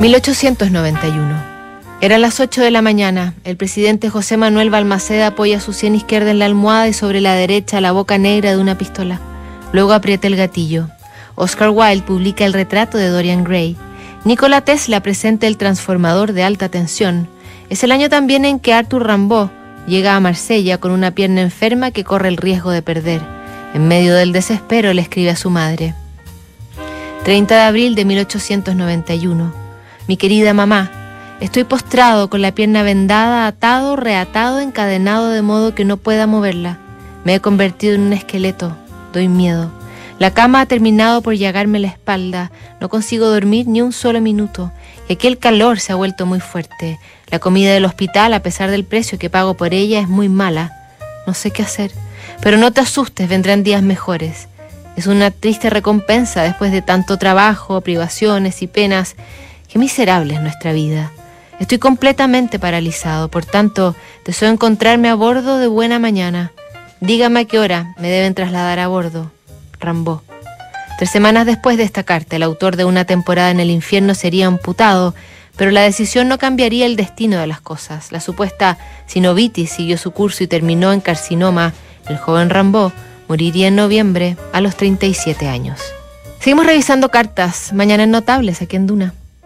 1891. Eran las 8 de la mañana. El presidente José Manuel Balmaceda apoya su sien izquierda en la almohada y sobre la derecha la boca negra de una pistola. Luego aprieta el gatillo. Oscar Wilde publica el retrato de Dorian Gray. Nikola Tesla presenta el transformador de alta tensión. Es el año también en que Arthur Rimbaud llega a Marsella con una pierna enferma que corre el riesgo de perder. En medio del desespero le escribe a su madre. 30 de abril de 1891. Mi querida mamá, estoy postrado con la pierna vendada, atado, reatado, encadenado de modo que no pueda moverla. Me he convertido en un esqueleto. Doy miedo. La cama ha terminado por llagarme la espalda. No consigo dormir ni un solo minuto. Y aquí el calor se ha vuelto muy fuerte. La comida del hospital, a pesar del precio que pago por ella, es muy mala. No sé qué hacer. Pero no te asustes, vendrán días mejores. Es una triste recompensa después de tanto trabajo, privaciones y penas Qué miserable es nuestra vida. Estoy completamente paralizado, por tanto, deseo encontrarme a bordo de buena mañana. Dígame a qué hora me deben trasladar a bordo. Rambó. Tres semanas después de esta carta, el autor de una temporada en el infierno sería amputado, pero la decisión no cambiaría el destino de las cosas. La supuesta sinovitis siguió su curso y terminó en carcinoma. El joven Rambó moriría en noviembre a los 37 años. Seguimos revisando cartas, mañana en Notables, aquí en Duna.